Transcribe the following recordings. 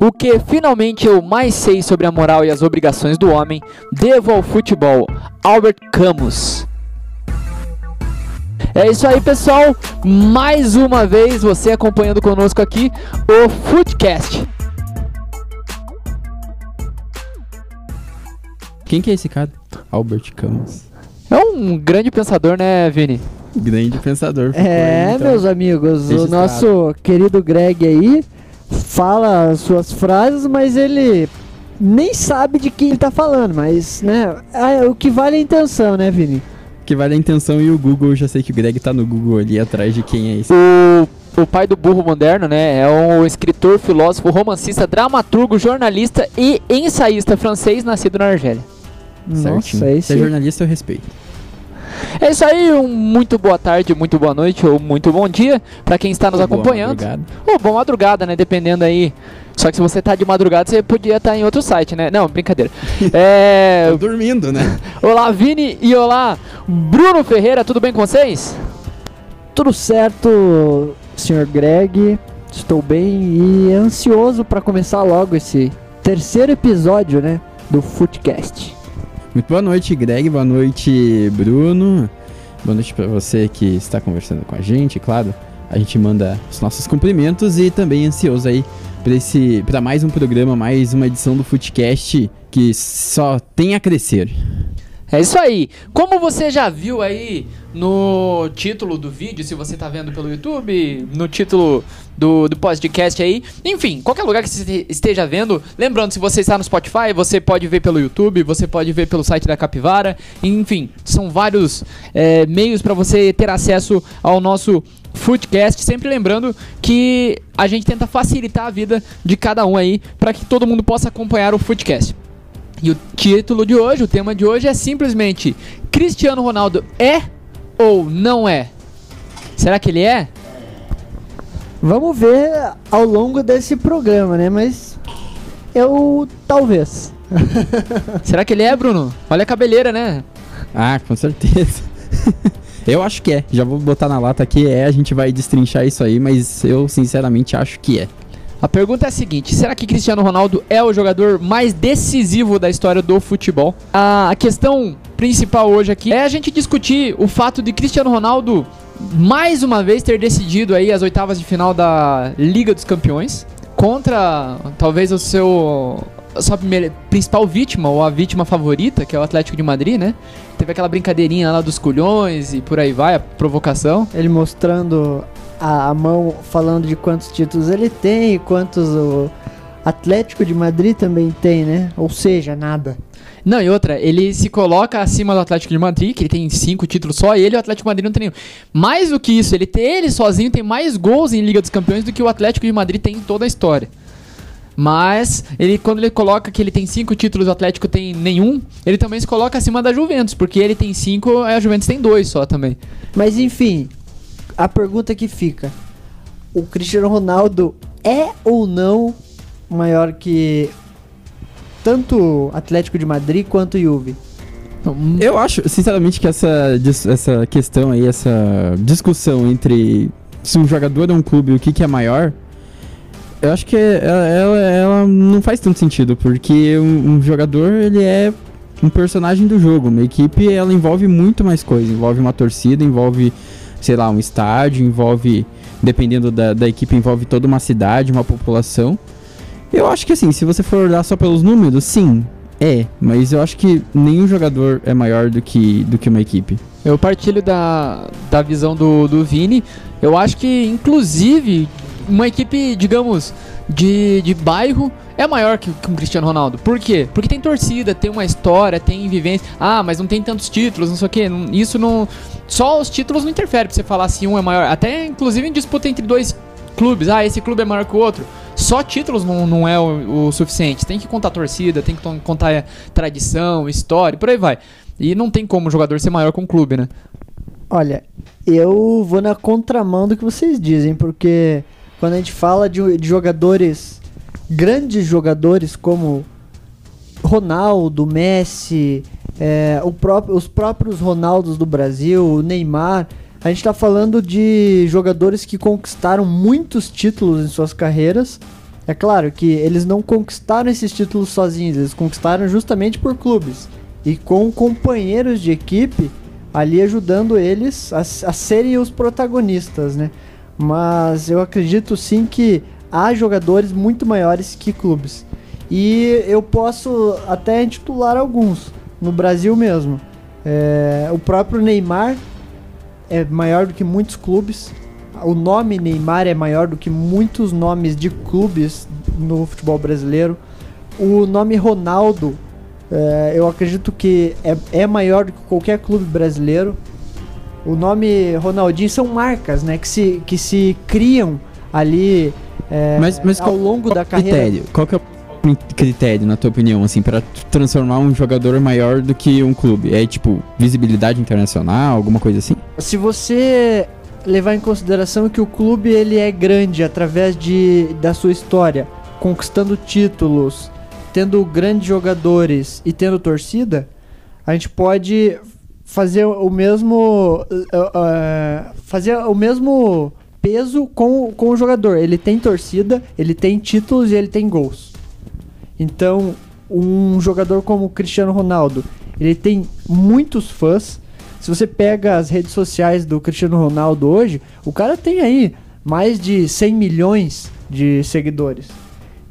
O que finalmente eu mais sei sobre a moral e as obrigações do homem, devo ao futebol. Albert Camus. É isso aí, pessoal. Mais uma vez você acompanhando conosco aqui o Footcast. Quem que é esse cara? Albert Camus. É um grande pensador, né, Vini? Grande pensador. É, aí, então. meus amigos, o registrado. nosso querido Greg aí fala as suas frases, mas ele nem sabe de quem ele tá falando, mas, né, é, o que vale a intenção, né, Vini? Que vale a intenção e o Google, eu já sei que o Greg tá no Google ali atrás de quem é esse. O, o pai do burro moderno, né? É um escritor, filósofo, romancista, dramaturgo, jornalista e ensaísta francês nascido na Argélia. Certinho. Nossa, Se é esse... jornalista, eu respeito. É isso aí, um muito boa tarde, muito boa noite ou muito bom dia pra quem está nos Boa acompanhando. madrugada. Ou boa madrugada, né? Dependendo aí. Só que se você tá de madrugada, você podia estar em outro site, né? Não, brincadeira. É. Tô dormindo, né? Olá, Vini e olá, Bruno Ferreira, tudo bem com vocês? Tudo certo, senhor Greg? Estou bem e ansioso para começar logo esse terceiro episódio, né, do Footcast. Muito boa noite, Greg. Boa noite, Bruno. Boa noite pra você que está conversando com a gente, claro. A gente manda os nossos cumprimentos e também ansioso aí para para mais um programa, mais uma edição do Footcast que só tem a crescer. É isso aí. Como você já viu aí no título do vídeo, se você tá vendo pelo YouTube, no título do, do podcast aí, enfim, qualquer lugar que você esteja vendo, lembrando, se você está no Spotify, você pode ver pelo YouTube, você pode ver pelo site da Capivara, enfim, são vários é, meios para você ter acesso ao nosso Footcast, sempre lembrando que a gente tenta facilitar a vida de cada um aí, para que todo mundo possa acompanhar o Footcast. E o título de hoje, o tema de hoje é simplesmente Cristiano Ronaldo é ou não é? Será que ele é? Vamos ver ao longo desse programa, né, mas eu talvez. Será que ele é, Bruno? Olha a cabeleira, né? Ah, com certeza. eu acho que é. Já vou botar na lata aqui, é, a gente vai destrinchar isso aí, mas eu sinceramente acho que é. A pergunta é a seguinte: será que Cristiano Ronaldo é o jogador mais decisivo da história do futebol? A questão principal hoje aqui é a gente discutir o fato de Cristiano Ronaldo mais uma vez ter decidido aí as oitavas de final da Liga dos Campeões contra talvez o seu a sua primeira, principal vítima ou a vítima favorita, que é o Atlético de Madrid, né? Teve aquela brincadeirinha lá dos culhões e por aí vai, a provocação. Ele mostrando a, a mão, falando de quantos títulos ele tem e quantos o Atlético de Madrid também tem, né? Ou seja, nada. Não, e outra, ele se coloca acima do Atlético de Madrid, que ele tem cinco títulos só, e ele e o Atlético de Madrid não tem nenhum. Mais do que isso, ele, tem, ele sozinho tem mais gols em Liga dos Campeões do que o Atlético de Madrid tem em toda a história. Mas ele quando ele coloca que ele tem cinco títulos, o Atlético tem nenhum, ele também se coloca acima da Juventus, porque ele tem cinco, a Juventus tem dois só também. Mas enfim, a pergunta que fica: o Cristiano Ronaldo é ou não maior que tanto Atlético de Madrid quanto Juve? Eu acho, sinceramente, que essa, essa questão aí, essa discussão entre se um jogador é um clube e o que, que é maior, eu acho que ela, ela- ela não faz tanto sentido, porque um, um jogador, ele é um personagem do jogo. Uma equipe, ela envolve muito mais coisa. Envolve uma torcida, envolve, sei lá, um estádio, envolve, dependendo da, da equipe, envolve toda uma cidade, uma população. Eu acho que assim, se você for olhar só pelos números, sim, é, mas eu acho que nenhum jogador é maior do que, do que uma equipe. Eu partilho da, da visão do, do Vini. Eu acho que, inclusive, uma equipe, digamos, de, de bairro é maior que, que um Cristiano Ronaldo. Por quê? Porque tem torcida, tem uma história, tem vivência. Ah, mas não tem tantos títulos, não sei o quê. Não- Isso não. Só os títulos não interferem pra você falar se um é maior. Até, inclusive, em disputa entre dois clubes. Ah, esse clube é maior que o outro. Só títulos não, não é o, o suficiente. Tem que contar torcida, tem que contar eh, tradição, história, por aí vai. E não tem como o jogador ser maior que um clube, né? Olha, eu vou na contramão do que vocês dizem, porque quando a gente fala de, de jogadores, grandes jogadores como Ronaldo, Messi, é, os próprios Ronaldos do Brasil, o Neymar, a gente está falando de jogadores que conquistaram muitos títulos em suas carreiras É claro que eles não conquistaram esses títulos sozinhos, eles conquistaram justamente por clubes e com companheiros de equipe ali ajudando eles a, a serem os protagonistas, né? Mas eu acredito sim que há jogadores muito maiores que clubes. E eu posso até intitular alguns, no Brasil mesmo. É, o próprio Neymar é maior do que muitos clubes. O nome Neymar é maior do que muitos nomes de clubes no futebol brasileiro. O nome Ronaldo, é, eu acredito que é, é maior do que qualquer clube brasileiro. O nome Ronaldinho são marcas, né, que se, que se criam ali é, Mas, mas ao qual- longo qual da carreira. Critério? Qual que é o critério, na tua opinião, assim, para transformar um jogador maior do que um clube? É tipo visibilidade internacional, alguma coisa assim? Se você levar em consideração que o clube ele é grande através de, da sua história, conquistando títulos, tendo grandes jogadores e tendo torcida, a gente pode fazer o mesmo uh, uh, fazer o mesmo peso com, com o jogador. Ele tem torcida, ele tem títulos e ele tem gols. Então, um jogador como o Cristiano Ronaldo, ele tem muitos fãs. Se você pega as redes sociais do Cristiano Ronaldo hoje, o cara tem aí mais de 100 milhões de seguidores.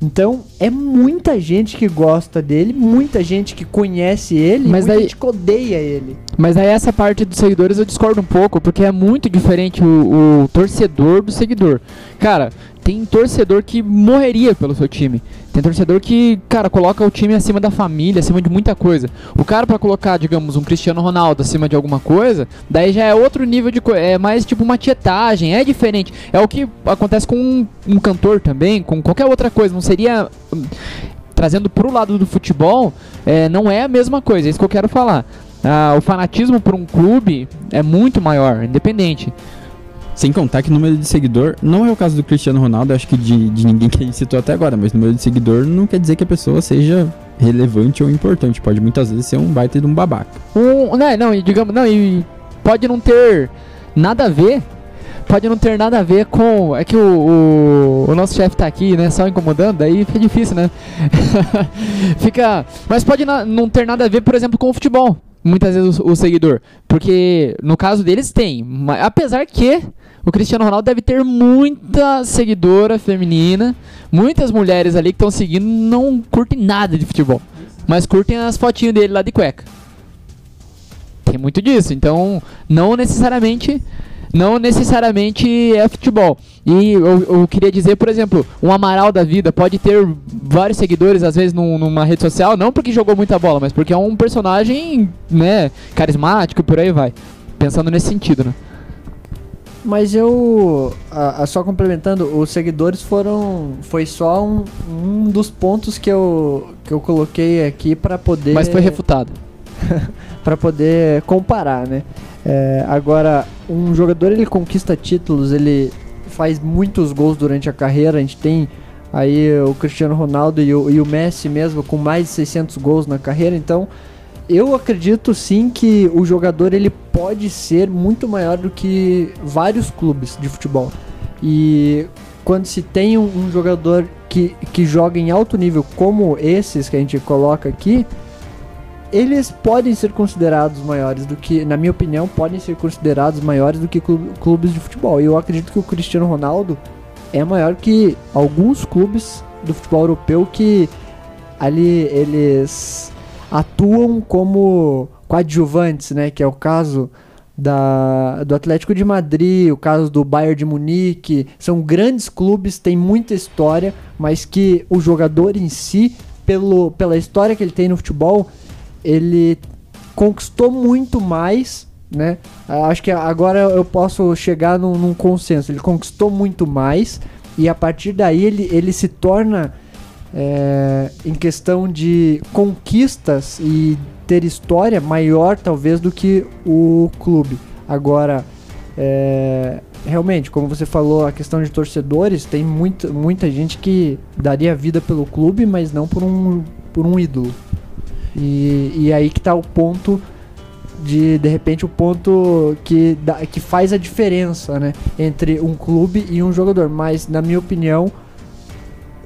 Então, é muita gente que gosta dele, muita gente que conhece ele, Mas muita daí- gente que odeia ele. Mas aí essa parte dos seguidores eu discordo um pouco, porque é muito diferente o, o torcedor do seguidor. Cara, tem torcedor que morreria pelo seu time. Tem torcedor que, cara, coloca o time acima da família, acima de muita coisa. O cara pra colocar, digamos, um Cristiano Ronaldo acima de alguma coisa, daí já é outro nível de coisa. É mais tipo uma tietagem, é diferente. É o que acontece com um, um cantor também, com qualquer outra coisa. Não seria. hum, Trazendo pro lado do futebol, é, não é a mesma coisa, é isso que eu quero falar. Ah, o fanatismo por um clube é muito maior, independente. Sem contar que o número de seguidor, não é o caso do Cristiano Ronaldo, acho que de, de ninguém que gente citou até agora, mas número de seguidor não quer dizer que a pessoa seja relevante ou importante. Pode muitas vezes ser um baita de um babaca. Um, não, não, e digamos, não, e pode não ter nada a ver. Pode não ter nada a ver com. É que o, o, o nosso chefe tá aqui, né? Só incomodando, daí fica difícil, né? fica. Mas pode na- não ter nada a ver, por exemplo, com o futebol. Muitas vezes o, o seguidor. Porque no caso deles tem. Apesar que o Cristiano Ronaldo deve ter muita seguidora feminina. Muitas mulheres ali que estão seguindo não curtem nada de futebol. Mas curtem as fotinhas dele lá de cueca. Tem muito disso, então não necessariamente não necessariamente é futebol. E eu, eu queria dizer, por exemplo, um Amaral da vida pode ter vários seguidores às vezes num- numa rede social, não porque jogou muita bola, mas porque é um personagem, né, carismático e por aí vai. Pensando nesse sentido, né? Mas eu, a- a- só complementando, os seguidores foram, foi só um, um dos pontos que eu, que eu coloquei aqui para poder, Mas foi refutado. para poder comparar, né? É, agora, um jogador ele conquista títulos, ele faz muitos gols durante a carreira. A gente tem aí o Cristiano Ronaldo e o, e o Messi mesmo com mais de 600 gols na carreira. Então, eu acredito sim que o jogador ele pode ser muito maior do que vários clubes de futebol. E quando se tem um, um jogador que, que joga em alto nível como esses que a gente coloca aqui, eles podem ser considerados maiores do que, na minha opinião, podem ser considerados maiores do que clu- clubes de futebol. E eu acredito que o Cristiano Ronaldo é maior que alguns clubes do futebol europeu que ali eles atuam como coadjuvantes, né? Que é o caso da, do Atlético de Madrid, o caso do Bayern de Munique. São grandes clubes, têm muita história, mas que o jogador em si, pelo, pela história que ele tem no futebol, ele conquistou muito mais, né? Acho que agora eu posso chegar num, num consenso. Ele conquistou muito mais e a partir daí ele, ele se torna é, em questão de conquistas e ter história maior talvez do que o clube. Agora, é, realmente, como você falou, a questão de torcedores, tem muita, muita gente que daria vida pelo clube, mas não por um, por um ídolo. E, e aí que tá o ponto de de repente o ponto que, que faz a diferença né, entre um clube e um jogador. Mas na minha opinião,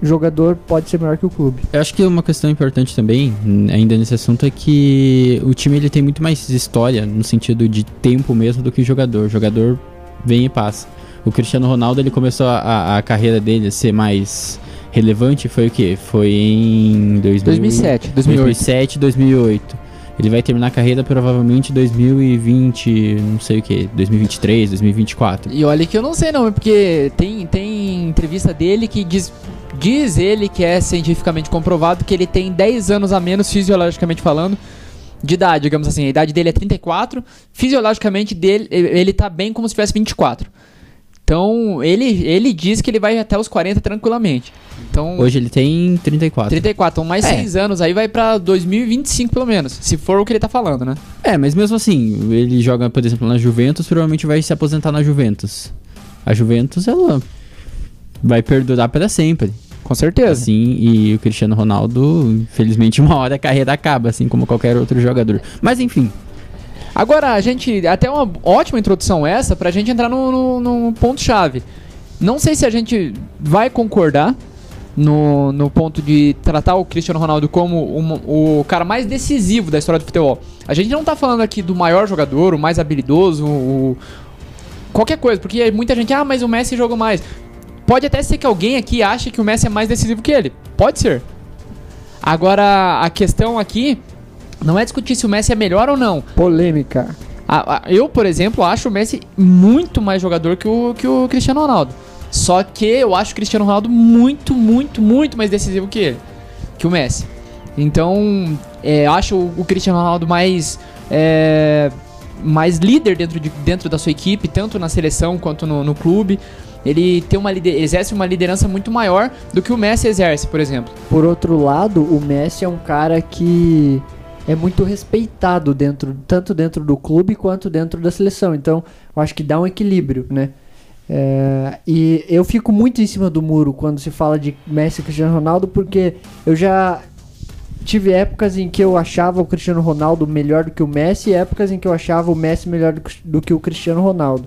jogador pode ser melhor que o clube. Eu acho que uma questão importante também, hum, ainda nesse assunto, é que o time ele tem muito mais história, no sentido de tempo mesmo, do que o jogador. O jogador vem e passa. O Cristiano Ronaldo, ele começou a, a carreira dele a ser mais relevante, foi o quê? Foi em 2000, 2007, 2008. 2007, 2008. Ele vai terminar a carreira provavelmente em 2020, não sei o que, 2023, 2024. E olha que eu não sei não, porque tem, tem entrevista dele que diz, diz ele que é cientificamente comprovado que ele tem 10 anos a menos, fisiologicamente falando, de idade, digamos assim. A idade dele é 34, fisiologicamente dele, ele tá bem como se tivesse 24. Então, ele, ele diz que ele vai até os 40 tranquilamente. Então, Hoje ele tem 34. 34, então mais É. 6 anos aí vai pra 2025 pelo menos, se for o que ele tá falando, né? É, mas mesmo assim, ele joga, por exemplo, na Juventus, provavelmente vai se aposentar na Juventus. A Juventus, ela vai perdurar para sempre. Com certeza. Assim, e o Cristiano Ronaldo, infelizmente, uma hora a carreira acaba, assim como qualquer outro jogador. Mas enfim, Agora, a gente. Até uma ótima introdução essa pra gente entrar no, no- no ponto-chave. Não sei se a gente vai concordar no, no ponto de tratar o Cristiano Ronaldo como uma- o cara mais decisivo da história do futebol. A gente não tá falando aqui do maior jogador, o mais habilidoso, o. Qualquer coisa, porque muita gente, ah, mas o Messi jogou mais. Pode até ser que alguém aqui ache que o Messi é mais decisivo que ele. Pode ser. Agora, a questão aqui não é discutir se o Messi é melhor ou não. Polêmica. Eu, por exemplo, acho o Messi muito mais jogador que o, que o Cristiano Ronaldo. Só que eu acho o Cristiano Ronaldo muito, muito, muito mais decisivo que ele. Que o Messi. Então, é, acho o, o Cristiano Ronaldo mais. é, mais líder dentro, de, dentro da sua equipe, tanto na seleção quanto no, no clube. Ele tem uma exerce uma liderança muito maior do que o Messi exerce, por exemplo. Por outro lado, o Messi é um cara que é muito respeitado dentro, tanto dentro do clube quanto dentro da seleção. Então, eu acho que dá um equilíbrio, né? É, e eu fico muito em cima do muro quando se fala de Messi e Cristiano Ronaldo, porque eu já tive épocas em que eu achava o Cristiano Ronaldo melhor do que o Messi e épocas em que eu achava o Messi melhor do que o Cristiano Ronaldo.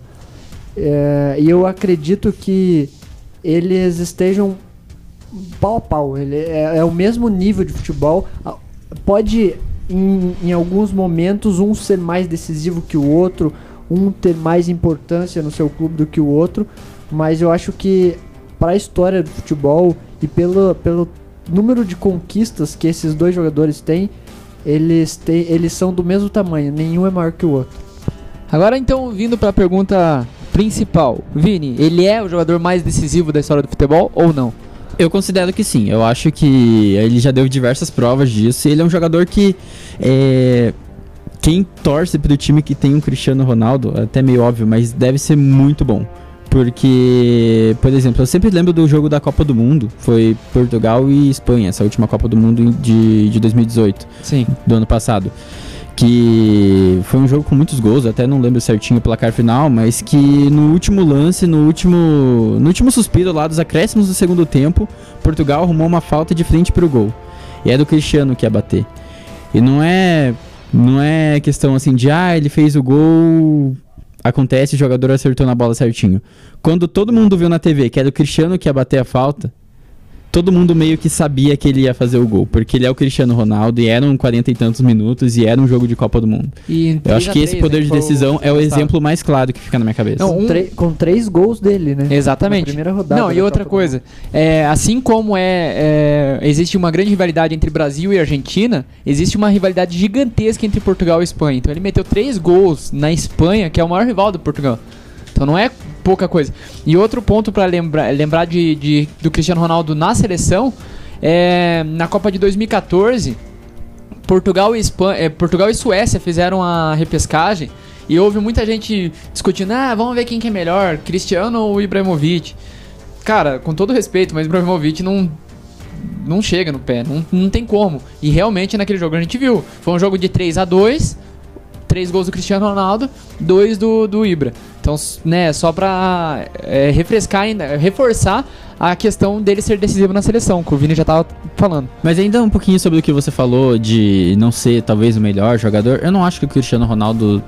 É, e eu acredito que eles estejam pau a pau. Ele é, é o mesmo nível de futebol. Ah, Pode, em, em alguns momentos, um ser mais decisivo que o outro, um ter mais importância no seu clube do que o outro, mas eu acho que para a história do futebol e pelo, pelo número de conquistas que esses dois jogadores têm, eles, têm, eles são do mesmo tamanho, nenhum é maior que o outro. Agora então, vindo pra pergunta principal. Vini, ele é o jogador mais decisivo da história do futebol ou não? Eu considero que sim. Eu acho que ele já deu diversas provas disso. Ele é um jogador que. É, quem torce pro time que tem um Cristiano Ronaldo, é até meio óbvio, mas deve ser muito bom. Porque, por exemplo, eu sempre lembro do jogo da Copa do Mundo. Foi Portugal e Espanha, essa última Copa do Mundo de, de 2018 Sim. do ano passado. Que foi um jogo com muitos gols, até não lembro certinho o placar final, mas que no último lance, no último, no último suspiro lá dos acréscimos do segundo tempo, Portugal arrumou uma falta de frente pro gol. E é do Cristiano que ia bater. E não é não é questão assim de ah, ele fez o gol, acontece, o jogador acertou na bola certinho. Quando todo mundo viu na TV que era o Cristiano que ia bater a falta, todo mundo meio que sabia que ele ia fazer o gol, porque ele é o Cristiano Ronaldo e eram 40 e tantos minutos e era um jogo de Copa do Mundo. E Eu acho que esse poder de decisão é o exemplo mais claro que fica na minha cabeça. Não, um- com três gols dele, né? Exatamente. Na primeira rodada. Não, e outra Copa coisa, é, assim como é, é, existe uma grande rivalidade entre Brasil e Argentina, existe uma rivalidade gigantesca entre Portugal e Espanha. Então ele meteu três gols na Espanha, que é o maior rival do Portugal. Então não é pouca coisa. E outro ponto pra lembrar, lembrar de, de- do Cristiano Ronaldo na seleção é na Copa de 2014. Portugal e, Espanha, é, Portugal e Suécia fizeram a repescagem e houve muita gente discutindo: ah, vamos ver quem que é melhor, Cristiano ou Ibrahimovic. Cara, com todo respeito, mas Ibrahimovic não, não chega no pé, não, não tem como. E realmente naquele jogo a gente viu: foi um jogo de 3 a 2 três gols do Cristiano Ronaldo, dois do, do Ibra. Então, né, só pra é, refrescar ainda, reforçar a questão dele ser decisivo na seleção, que o Vini já tava falando. Mas ainda um pouquinho sobre o que você falou de não ser talvez o melhor jogador. Eu não acho que o Cristiano Ronaldo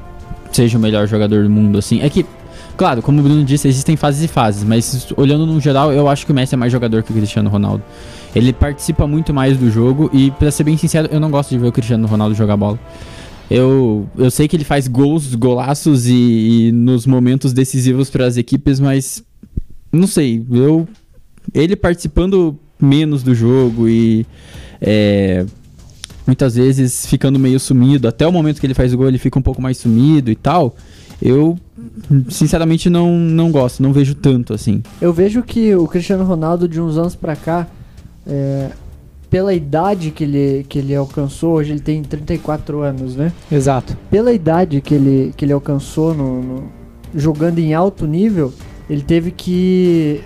seja o melhor jogador do mundo, assim. É que Claro, como o Bruno disse, existem fases e fases, mas olhando no geral, eu acho que o Messi é mais jogador que o Cristiano Ronaldo. Ele participa muito mais do jogo e, pra ser bem sincero, eu não gosto de ver o Cristiano Ronaldo jogar bola. Eu, eu sei que ele faz gols, golaços e, e nos momentos decisivos para as equipes, mas não sei, eu ele participando menos do jogo e é, muitas vezes ficando meio sumido, até o momento que ele faz o gol ele fica um pouco mais sumido e tal. Eu sinceramente não, não gosto, não vejo tanto assim. Eu vejo que o Cristiano Ronaldo de uns anos pra cá, é, pela idade que ele, que ele alcançou, hoje ele tem 34 anos, né? Exato. Pela idade que ele, que ele alcançou no, no- jogando em alto nível, ele teve que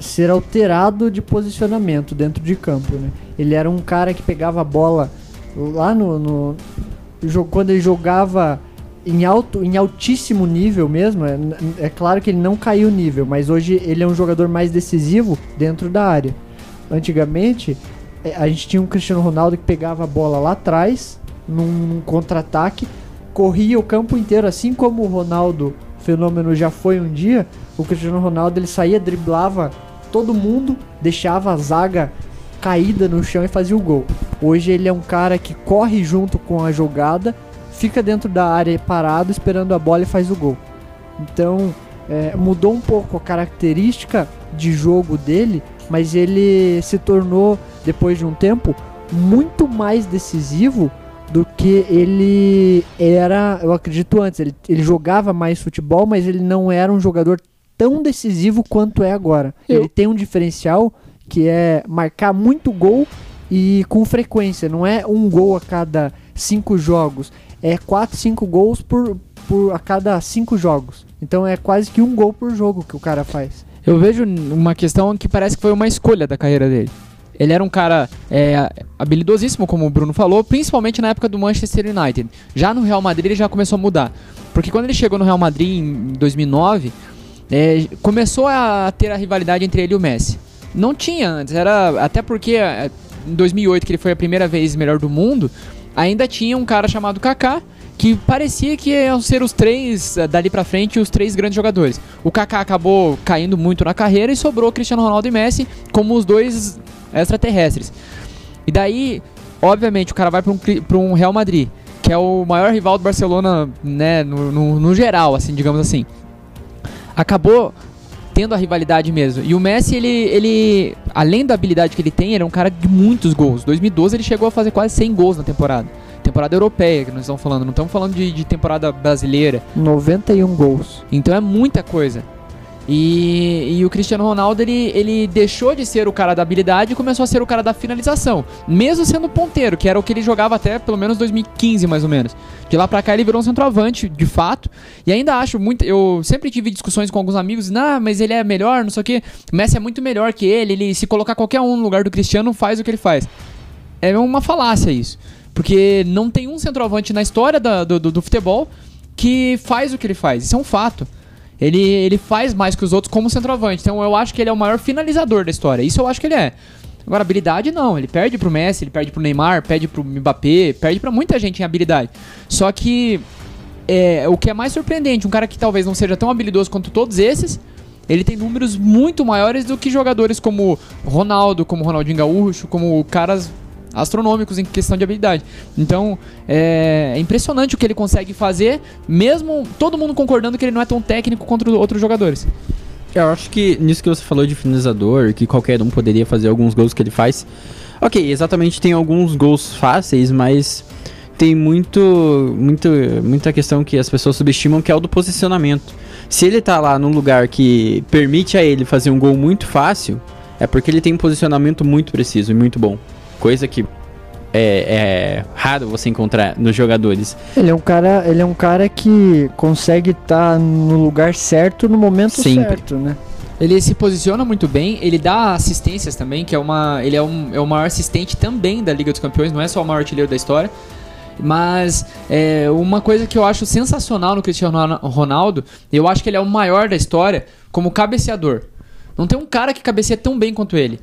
ser alterado de posicionamento dentro de campo, né? Ele era um cara que pegava a bola lá no, no quando ele jogava em alto, em altíssimo nível mesmo. É, é claro que ele não caiu o nível, mas hoje ele é um jogador mais decisivo dentro da área. Antigamente a gente tinha um Cristiano Ronaldo que pegava a bola lá atrás num contra-ataque, corria o campo inteiro, assim como o Ronaldo fenômeno já foi um dia. O Cristiano Ronaldo ele saía, driblava todo mundo, deixava a zaga caída no chão e fazia o gol. Hoje ele é um cara que corre junto com a jogada, fica dentro da área parado esperando a bola e faz o gol. Então é, mudou um pouco a característica de jogo dele, mas ele se tornou depois de um tempo muito mais decisivo do que ele era, eu acredito antes. Ele, ele jogava mais futebol, mas ele não era um jogador tão decisivo quanto é agora. Eu- Ele tem um diferencial que é marcar muito gol e com frequência. Não é um gol a cada cinco jogos, é quatro, cinco gols por, por a cada cinco jogos. Então é quase que um gol por jogo que o cara faz. Eu vejo uma questão que parece que foi uma escolha da carreira dele. Ele era um cara é, habilidosíssimo, como o Bruno falou, principalmente na época do Manchester United. Já no Real Madrid ele já começou a mudar. Porque quando ele chegou no Real Madrid em 2009, é, começou a ter a rivalidade entre ele e o Messi. Não tinha antes, era até porque é, em 2008, que ele foi a primeira vez melhor do mundo, ainda tinha um cara chamado Kaká, que parecia que iam ser os três, eh, dali pra frente, os três grandes jogadores. O Kaká acabou caindo muito na carreira e sobrou Cristiano Ronaldo e Messi como os dois extraterrestres. E daí, obviamente, o cara vai pra um, pra um Real Madrid, que é o maior rival do Barcelona, né, no, no, no geral, assim, digamos assim. Acabou tendo a rivalidade mesmo. E o Messi, ele, ele, além da habilidade que ele tem, ele é um cara de muitos gols. 2012 ele chegou a fazer quase 100 gols na temporada. Temporada europeia que nós estamos falando, não estamos falando de, de temporada brasileira. 91 gols. Então é muita coisa. E, e o Cristiano Ronaldo, ele, ele deixou de ser o cara da habilidade e começou a ser o cara da finalização. Mesmo sendo ponteiro, que era o que ele jogava até pelo menos 2015, mais ou menos. De lá pra cá ele virou um centroavante, de fato. E ainda acho muito. Eu sempre tive discussões com alguns amigos, nah, mas ele é melhor, não sei o quê. O Messi é muito melhor que ele. Ele, se colocar qualquer um no lugar do Cristiano, faz o que ele faz. É uma falácia isso. Porque não tem um centroavante na história da- do, do- do futebol que faz o que ele faz. Isso é um fato. Ele, ele faz mais que os outros como centroavante. Então eu acho que ele é o maior finalizador da história. Isso eu acho que ele é. Agora, habilidade não. Ele perde pro Messi, ele perde pro Neymar, perde pro Mbappé, perde pra muita gente em habilidade. Só que é, o que é mais surpreendente, um cara que talvez não seja tão habilidoso quanto todos esses, ele tem números muito maiores do que jogadores como Ronaldo, como Ronaldinho Gaúcho, como caras astronômicos em questão de habilidade. Então, é, é impressionante o que ele consegue fazer, mesmo todo mundo concordando que ele não é tão técnico quanto outros jogadores. Eu acho que nisso que você falou de finalizador, que qualquer um poderia fazer alguns gols que ele faz. Ok, exatamente, tem alguns gols fáceis, mas tem muito, muito, muita questão que as pessoas subestimam, que é o do posicionamento. Se ele tá lá num lugar que permite a ele fazer um gol muito fácil, é porque ele tem um posicionamento muito preciso e muito bom. Coisa que é, é raro você encontrar nos jogadores. Ele é um cara, ele é um cara que consegue estar no lugar certo no momento Sempre. certo, né? Ele se posiciona muito bem, ele dá assistências também, que é uma. Ele é, um, é o maior assistente também da Liga dos Campeões, não é só o maior artilheiro da história. Mas é, uma coisa que eu acho sensacional no Cristiano Ron- Ronaldo, eu acho que ele é o maior da história como cabeceador. Não tem um cara que cabeceia tão bem quanto ele.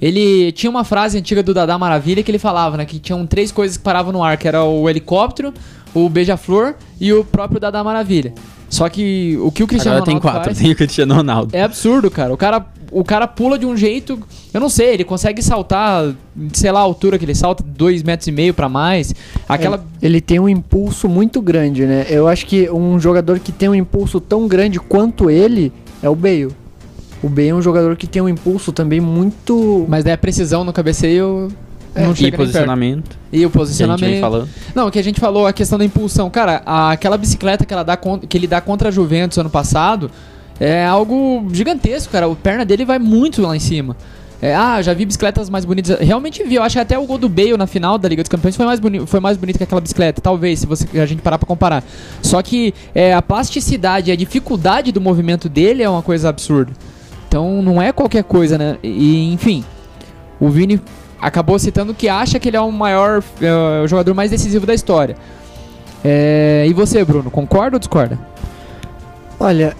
Ele tinha uma frase antiga do Dadá Maravilha que ele falava, né? Que tinham três coisas que paravam no ar, que era o helicóptero, o beija-flor e o próprio Dadá Maravilha. Só que o que o Cristiano Agora tem Ronaldo quatro, faz tem o Cristiano Ronaldo. é absurdo, cara. O cara o cara pula de um jeito, eu não sei, ele consegue saltar, sei lá, a altura que ele salta, dois metros e meio pra mais. Aquela Ele tem um impulso muito grande, né? Eu acho que um jogador que tem um impulso tão grande quanto ele é o Bale. O Bale é um jogador que tem um impulso também muito. mas daí a precisão no cabeceio não e posicionamento. E o Que a gente posicionamento. vem falando. Não, o que a gente falou, a questão da impulsão. Cara, a- aquela bicicleta que, ela dá que ele dá contra a Juventus ano passado é algo gigantesco, cara. O perna dele vai muito lá em cima. É, ah, já vi bicicletas mais bonitas. Realmente vi. Eu acho que até o gol do Bale na final da Liga dos Campeões foi mais, boni foi mais bonito que aquela bicicleta. Talvez, se você, a gente parar pra comparar. Só que é, a plasticidade, a dificuldade do movimento dele é uma coisa absurda. Então não é qualquer coisa, né? E, enfim, o Vini acabou citando que acha que ele é o maior é, o jogador mais decisivo da história. É, e você, Bruno, concorda ou discorda? Olha,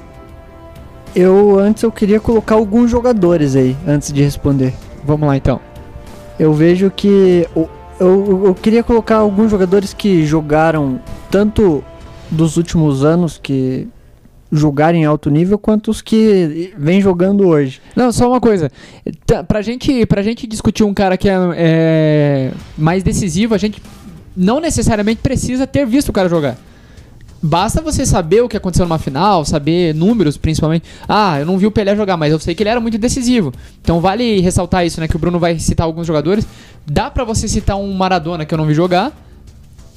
eu antes eu queria colocar alguns jogadores aí, antes de responder. Vamos lá então. Eu vejo que. o- Eu, eu queria colocar alguns jogadores que jogaram tanto dos últimos anos que jogaram em alto nível, quanto os que vêm jogando hoje. Não, só uma coisa. Tá, Pra gente, pra gente discutir um cara que é, é mais decisivo, a gente não necessariamente precisa ter visto o cara jogar. Basta você saber o que aconteceu numa final, saber números principalmente. Ah, eu não vi o Pelé jogar, mas eu sei que ele era muito decisivo. Então vale ressaltar isso, né? Que o Bruno vai citar alguns jogadores. Dá pra você citar um Maradona que eu não vi jogar,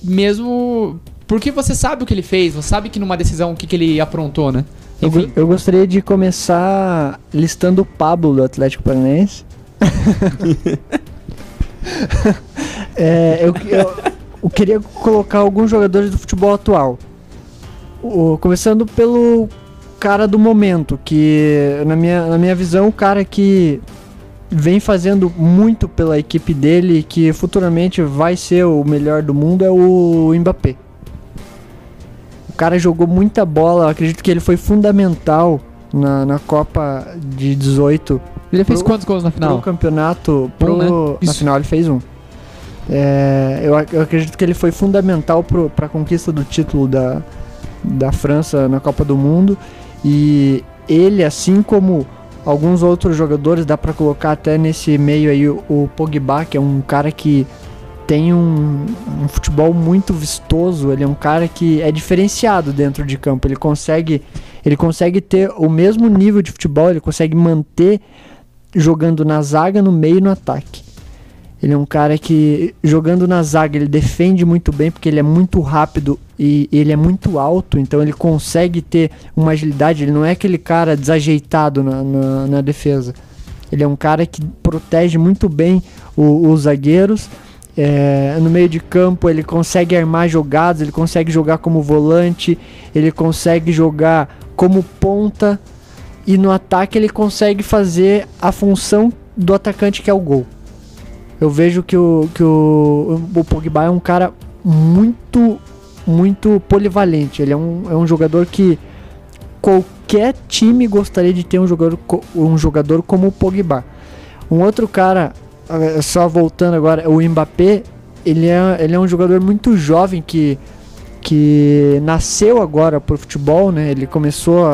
mesmo porque você sabe o que ele fez, você sabe que numa decisão o que, que ele aprontou, né? Eu, eu gostaria de começar listando o Pablo do Atlético Paranaense. É, eu, eu- eu queria colocar alguns jogadores do futebol atual. O- começando pelo cara do momento, que na minha, na minha visão, o cara que vem fazendo muito pela equipe dele e que futuramente vai ser o melhor do mundo é o Mbappé. O cara jogou muita bola, eu acredito que ele foi fundamental na, na Copa de 18 Ele fez Pro- quantos gols na final? campeonato. Pro, né? Na final ele fez um. É, eu, eu acredito que ele foi fundamental para a conquista do título da, da França na Copa do Mundo. E ele, assim como alguns outros jogadores, dá para colocar até nesse meio aí o, o Pogba, que é um cara que tem um, um futebol muito vistoso. Ele é um cara que é diferenciado dentro de campo. Ele consegue, ele consegue ter o mesmo nível de futebol, ele consegue manter jogando na zaga, no meio e no ataque. Ele é um cara que, jogando na zaga, ele defende muito bem, porque ele é muito rápido e ele é muito alto, então ele consegue ter uma agilidade. Ele não é aquele cara desajeitado na, na, na defesa. Ele é um cara que protege muito bem o- os zagueiros. É, no meio de campo, ele consegue armar jogadas, ele consegue jogar como volante, ele consegue jogar como ponta e no ataque ele consegue fazer a função do atacante que é o gol. Eu vejo que o, que o, o Pogba é um cara muito, muito polivalente. Ele é um, é um jogador que qualquer time gostaria de ter um jogador, um jogador como o Pogba. Um outro cara, só voltando agora, o Mbappé, ele é, ele é um jogador muito jovem que que nasceu agora pro futebol, né? Ele começou,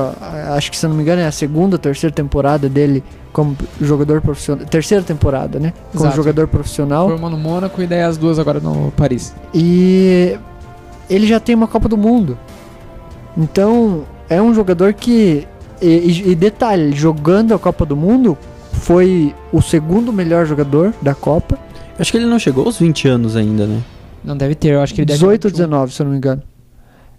acho que se não me engano, é a segunda, terceira temporada dele como jogador profissional. Terceira temporada, né? Como Exato. jogador profissional. Foi uma no Mônaco e daí as duas agora no Paris. E ele já tem uma Copa do Mundo. Então, é um jogador que. E- e detalhe, jogando a Copa do Mundo, foi o segundo melhor jogador da Copa. Acho que ele não chegou aos 20 anos ainda, né? Não deve ter, eu acho que ele deve 18 ou ter 21. 19, se eu não me engano.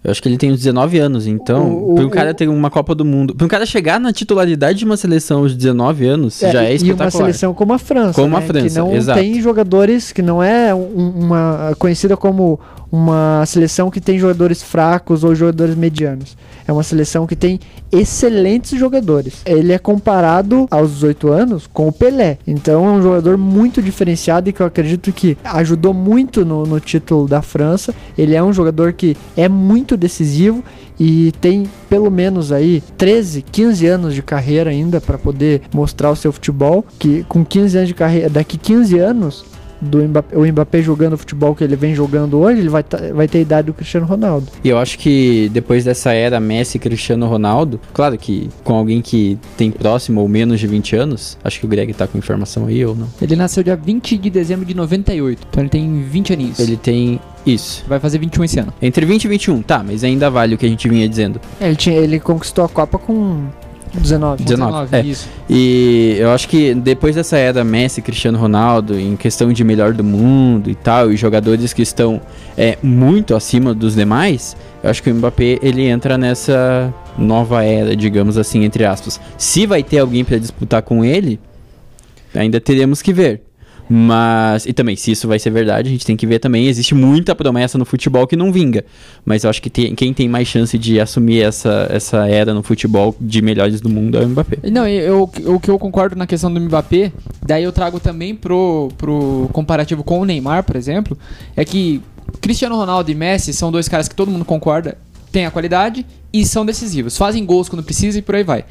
Eu acho que ele tem uns 19 anos, então, pra um cara ter uma Copa do Mundo, pra um cara chegar na titularidade de uma seleção aos 19 anos, já é e espetacular. uma seleção como a França, Como a né, França, que não exato. tem jogadores que não é um- uma conhecida como uma seleção que tem jogadores fracos ou jogadores medianos. É uma seleção que tem excelentes jogadores. Ele é comparado aos 18 anos com o Pelé. Então é um jogador muito diferenciado e que eu acredito que ajudou muito no, no título da França. Ele é um jogador que é muito decisivo e tem pelo menos aí 13, 15 anos de carreira ainda para poder mostrar o seu futebol, que com 15 anos de carreira, daqui 15 anos do Mbappé, o Mbappé jogando o futebol que ele vem jogando hoje, ele vai, tá- vai ter a idade do Cristiano Ronaldo. E eu acho que depois dessa era Messi e Cristiano Ronaldo, claro que com alguém que tem próximo ou menos de 20 anos, acho que o Greg tá com informação aí ou não. Ele nasceu dia 20 de dezembro de 98. Então ele tem 20 aninhos. Ele tem isso. vai fazer 21 esse ano. Entre 20 e 21, tá, mas ainda vale o que a gente vinha dizendo. Ele, tinha, ele conquistou a Copa com 19. 19, é. isso. E eu acho que depois dessa era Messi e Cristiano Ronaldo, em questão de melhor do mundo e tal, e jogadores que estão é, muito acima dos demais, eu acho que o Mbappé ele entra nessa nova era, digamos assim, entre aspas. Se vai ter alguém para disputar com ele, ainda teremos que ver. Mas, e também, se isso vai ser verdade, a gente tem que ver também. Existe muita promessa no futebol que não vinga. Mas eu acho que tem- quem tem mais chance de assumir essa, essa era no futebol de melhores do mundo é o Mbappé. Não, eu, o que eu concordo na questão do Mbappé, daí eu trago também pro, pro comparativo com o Neymar, por exemplo, é que Cristiano Ronaldo e Messi são dois caras que todo mundo concorda, têm a qualidade e são decisivos, fazem gols quando precisa e por aí vai.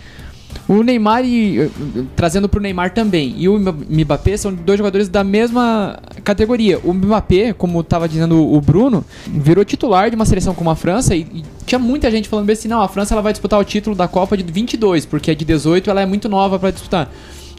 O Neymar e eh, trazendo pro Neymar também e o Mbappé são dois jogadores da mesma categoria. O Mbappé, como tava dizendo o Bruno, virou titular de uma seleção como a França e, e tinha muita gente falando assim, não, a França ela vai disputar o título da Copa de 22, porque a de 18 ela é muito nova pra disputar.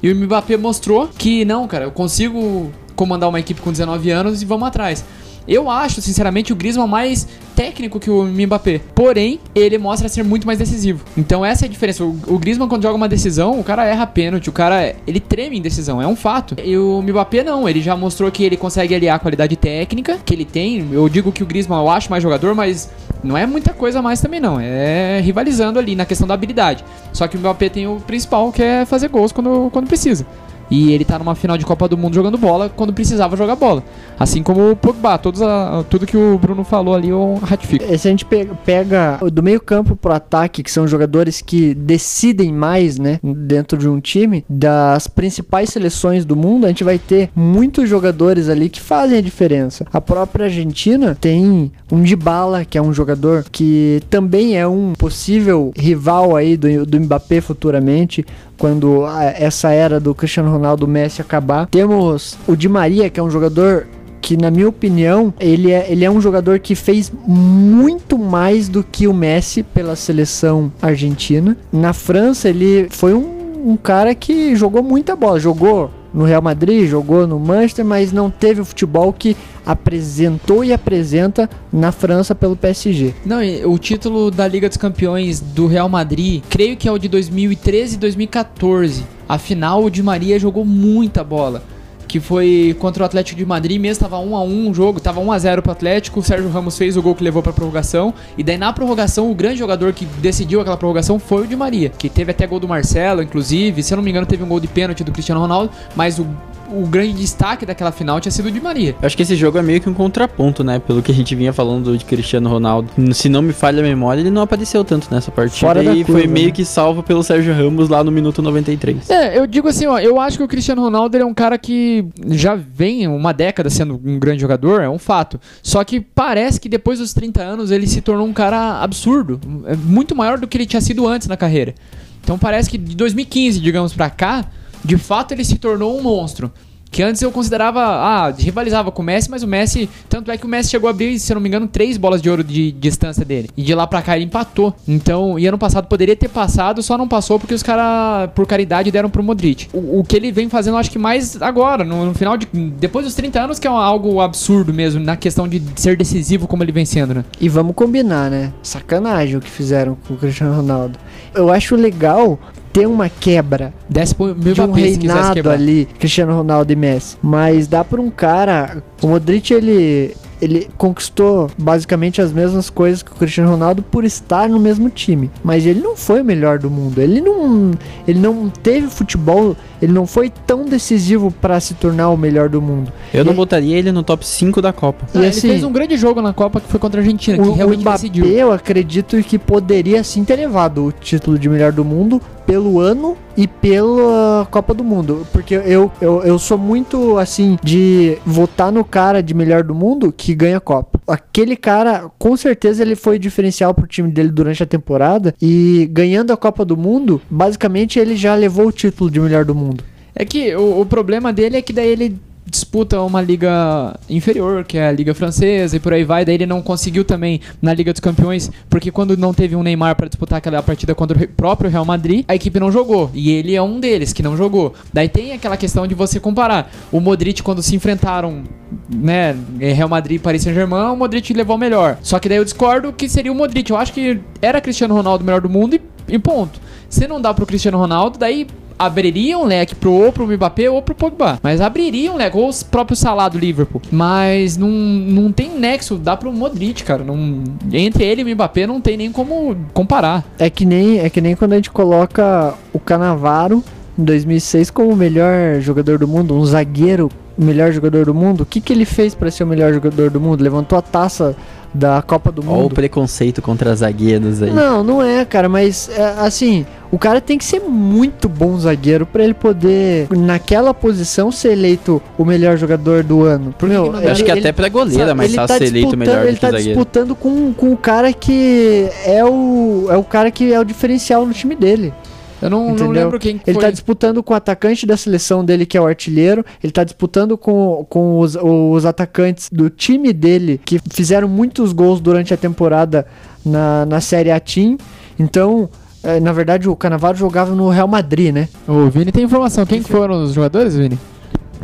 E o Mbappé mostrou que não, cara, eu consigo comandar uma equipe com 19 anos e vamos atrás. Eu acho, sinceramente, o Griezmann mais técnico que o Mbappé. Porém, ele mostra ser muito mais decisivo. Então essa é a diferença. O, Griezmann, quando joga uma decisão, o cara erra pênalti, o cara, ele treme em decisão, é um fato. E o Mbappé não, ele já mostrou que ele consegue aliar a qualidade técnica que ele tem. Eu digo que o Griezmann eu acho mais jogador, mas não é muita coisa mais também não. É rivalizando ali na questão da habilidade. Só que o Mbappé tem o principal, que é fazer gols quando, quando precisa. E ele tá numa final de Copa do Mundo jogando bola quando precisava jogar bola. Assim como o Pogba, todos a- tudo que o Bruno falou ali eu ratifico. Se a gente pe- pega do meio campo pro ataque, que são jogadores que decidem mais, né, dentro de um time, das principais seleções do mundo, a gente vai ter muitos jogadores ali que fazem a diferença. A própria Argentina tem um Dybala, que é um jogador que também é um possível rival aí do, do Mbappé futuramente, quando a- essa era do Cristiano Ronaldo Messi acabar. Temos o Di Maria, que é um jogador que na minha opinião, ele é, ele é um jogador que fez muito mais do que o Messi pela seleção argentina. Na França, ele foi um, um cara que jogou muita bola. Jogou no Real Madrid, jogou no Manchester, mas não teve o futebol que apresentou e apresenta na França pelo PSG. Não, o título da Liga dos Campeões do Real Madrid, creio que é o de 2013 e 2014. Afinal, o Di Maria jogou muita bola. Que foi contra o Atlético de Madrid, mesmo tava 1 a 1 o jogo, tava 1 a 0 pro Atlético, o Sérgio Ramos fez o gol que levou pra prorrogação, e daí na prorrogação o grande jogador que decidiu aquela prorrogação foi o Di Maria, que teve até gol do Marcelo, inclusive, se eu não me engano teve um gol de pênalti do Cristiano Ronaldo, mas o, o grande destaque daquela final tinha sido o Di Maria. Eu acho que esse jogo é meio que um contraponto, né? Pelo que a gente vinha falando de Cristiano Ronaldo. Se não me falha a memória, ele não apareceu tanto nessa partida. Fora da e curva, foi meio né? que salvo pelo Sérgio Ramos lá no minuto 93. É, eu digo assim, ó, eu acho que o Cristiano Ronaldo ele é um cara que já vem uma década sendo um grande jogador, é um fato. Só que parece que depois dos 30 anos ele se tornou um cara absurdo, é muito maior do que ele tinha sido antes na carreira. Então parece que de 2015, digamos, pra cá, de fato ele se tornou um monstro. Que antes eu considerava, ah, rivalizava com o Messi, mas o Messi, tanto é que o Messi chegou a abrir, se eu não me engano, três bolas de ouro de distância dele. E de lá pra cá ele empatou. Então, e ano passado poderia ter passado, só não passou porque os caras, por caridade, deram pro Modric. O, o que ele vem fazendo, acho que mais agora, no, no final de. Depois dos 30 anos, que é algo absurdo mesmo, na questão de ser decisivo como ele vem sendo, né? E vamos combinar, né? Sacanagem o que fizeram com o Cristiano Ronaldo. Eu acho legal ter uma quebra Desce meu de um reinado ali, Cristiano Ronaldo e Messi. Mas dá pra um cara. O Modric, ele. Ele conquistou basicamente as mesmas coisas que o Cristiano Ronaldo por estar no mesmo time. Mas ele não foi o melhor do mundo. Ele não, ele não teve futebol. Ele não foi tão decisivo pra se tornar o melhor do mundo. Eu não E- botaria ele no top 5 da Copa. Ah, E ele assim, fez um grande jogo na Copa que foi contra a Argentina, que o, o realmente Mbappé, decidiu. eu acredito que poderia sim ter levado o título de melhor do mundo pelo ano e pela Copa do Mundo. Porque eu, eu, eu sou muito assim de votar no cara de melhor do mundo que ganha a Copa. Aquele cara, com certeza, ele foi diferencial pro time dele durante a temporada. E ganhando a Copa do Mundo, basicamente ele já levou o título de melhor do mundo. É que o, o problema dele é que daí ele disputa uma liga inferior, que é a Liga Francesa, e por aí vai. Daí ele não conseguiu também na Liga dos Campeões, porque quando não teve um Neymar para disputar aquela partida contra o próprio Real Madrid, a equipe não jogou. E ele é um deles que não jogou. Daí tem aquela questão de você comparar. O Modric, quando se enfrentaram, né, Real Madrid e Paris Saint-Germain, o Modric levou melhor. Só que daí eu discordo que seria o Modric. Eu acho que era Cristiano Ronaldo o melhor do mundo e, e ponto. Se não dá pro Cristiano Ronaldo, daí abriria um leque pro ou pro Mbappé ou pro Pogba. Mas abriria um leque, ou os próprios Salah do Liverpool. Mas não, não tem nexo, dá pro Modric, cara. Não, entre ele e o Mbappé não tem nem como comparar. É que nem é que nem quando a gente coloca o Canavaro em 2006 como o melhor jogador do mundo, um zagueiro o melhor jogador do mundo. O que que ele fez pra ser o melhor jogador do mundo? Levantou a taça da Copa do Olha o Mundo. preconceito contra zagueiros aí. Não, não é, cara, mas é, assim, o cara tem que ser muito bom zagueiro pra ele poder, naquela posição, ser eleito o melhor jogador do ano. Por que Meu, Eu dá? acho que até pra goleiro é mais ele fácil tá ser eleito disputando- melhor do Ele tá zagueiro. disputando com, com o cara que é o, é o cara que é o diferencial no time dele. Eu não, não lembro quem Ele foi. tá disputando com o atacante da seleção dele, que é o artilheiro. Ele tá disputando com, com os, os atacantes do time dele, que fizeram muitos gols durante a temporada na, na Série A Team. Então, eh, na verdade, o Canavaro jogava no Real Madrid, né? O Vini tem informação. Quem que foram os jogadores, Vini?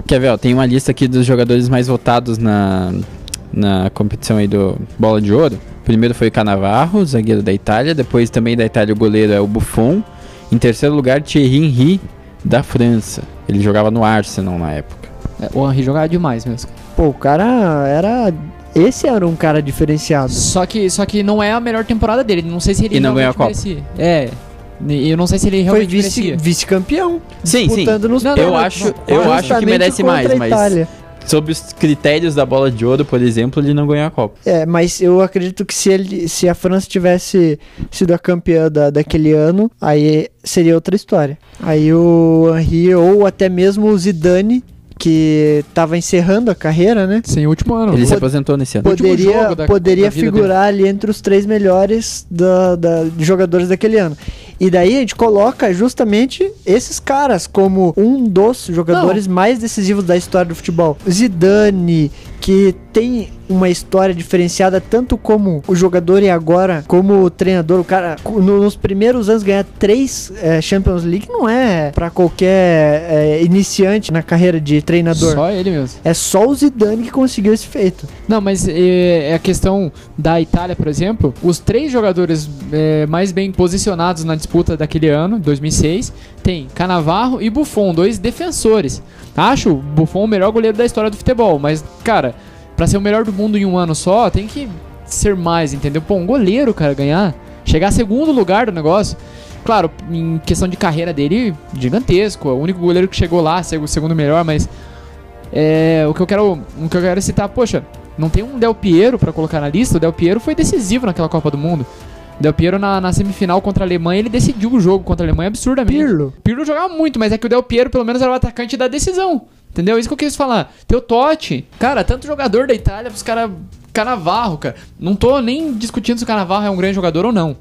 Quer ver, ó, tem uma lista aqui dos jogadores mais votados na, na competição aí do Bola de Ouro. Primeiro foi o Canavarro, zagueiro da Itália. Depois também da Itália o goleiro é o Buffon. Em terceiro lugar, Thierry Henry, da França. Ele jogava no Arsenal na época. É, O Henry jogava demais mesmo. Pô, o cara era. Esse era um cara diferenciado. Só que, só que não é a melhor temporada dele. Não sei se ele E não ganhou a realmente merecia. É. E Eu não sei se ele Foi realmente vice- merecia. vice-campeão. Sim, sim. disputando nos Não, não, Eu acho, eu acho que merece mais, mas Itália. Sob os critérios da Bola de Ouro, por exemplo, ele não ganhou a Copa. É, mas eu acredito que se, ele, se a França tivesse sido a campeã da, daquele ano, aí seria outra história. Aí o Henry ou até mesmo o Zidane, que tava encerrando a carreira, né? Sim, último ano. Ele se aposentou nesse ano. Poderia, jogo da- poderia figurar ali entre os três melhores da, da- jogadores daquele ano. E daí a gente coloca justamente esses caras como um dos jogadores mais decisivos da história do futebol. Zidane, que tem uma história diferenciada tanto como o jogador e agora como o treinador. O cara, no- nos primeiros anos, ganhar três eh, Champions League não é pra qualquer eh, iniciante na carreira de treinador. Só ele mesmo. É só o Zidane que conseguiu esse feito. Não, mas é, é a questão da Itália, por exemplo. Os três jogadores é, mais bem posicionados na disputa daquele ano, 2006, tem Canavarro e Buffon, dois defensores. Acho Buffon o melhor goleiro da história do futebol, mas, cara, pra ser o melhor do mundo em um ano só, tem que ser mais, entendeu? Pô, um goleiro, cara, ganhar, chegar a segundo lugar do negócio. Claro, em questão de carreira dele, gigantesco. É o único goleiro que chegou lá, o segundo melhor, mas é, o que eu quero, o que eu quero citar, poxa, não tem um Del Piero pra colocar na lista. O Del Piero foi decisivo naquela Copa do Mundo. Del Piero na, na semifinal contra a Alemanha, ele decidiu o jogo contra a Alemanha absurdamente. Pirlo. Pirlo jogava muito, mas é que o Del Piero pelo menos era o atacante da decisão. Entendeu? Isso que eu quis falar. Teu Totti, cara, tanto jogador da Itália pros caras. Canavarro, cara. Não tô nem discutindo se o Canavarro é um grande jogador ou não.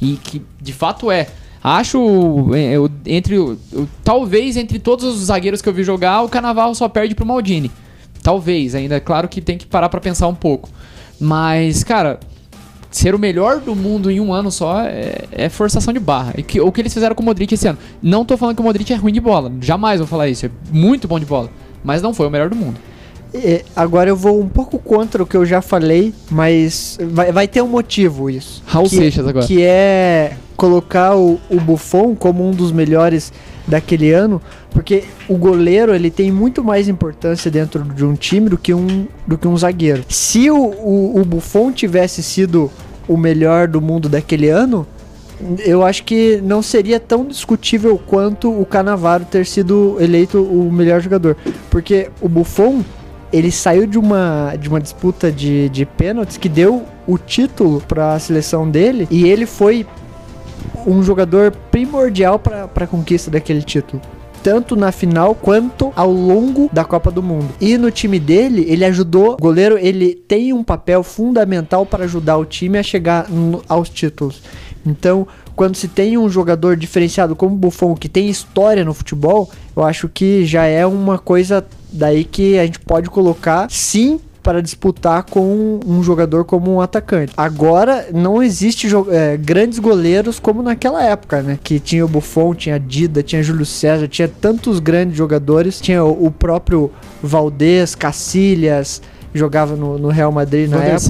E que de fato é. Acho, é, eu- entre o- o- talvez entre todos os zagueiros que eu vi jogar, o Canavarro só perde pro Maldini. Talvez, ainda é claro que tem que parar pra pensar um pouco. Mas, cara, ser o melhor do mundo em um ano só é, é forçação de barra. E que, o que eles fizeram com o Modric esse ano. Não tô falando que o Modric é ruim de bola. Jamais vou falar isso. É muito bom de bola. Mas não foi o melhor do mundo. É, agora eu vou um pouco contra o que eu já falei, mas vai, vai ter um motivo isso. Raul que, Seixas agora. Que é colocar o, o Buffon como um dos melhores daquele ano, porque o goleiro ele tem muito mais importância dentro de um time do que um, do que um zagueiro. Se o, o, o Buffon tivesse sido o melhor do mundo daquele ano, eu acho que não seria tão discutível quanto o Canavaro ter sido eleito o melhor jogador. Porque o Buffon, ele saiu de uma, de uma disputa de, de pênaltis que deu o título para a seleção dele e ele foi um jogador primordial para a conquista daquele título. Tanto na final quanto ao longo da Copa do Mundo. E no time dele, ele ajudou. O goleiro ele tem um papel fundamental para ajudar o time a chegar aos títulos. Então, quando se tem um jogador diferenciado como Buffon, que tem história no futebol, eu acho que já é uma coisa daí que a gente pode colocar, sim, para disputar com um jogador como um atacante. Agora, não existe é, grandes goleiros como naquela época, né? Que tinha o Buffon, tinha Dida, tinha Júlio César, tinha tantos grandes jogadores, tinha o, o próprio Valdez, Cacilhas, jogava no, no Real Madrid na Van der época.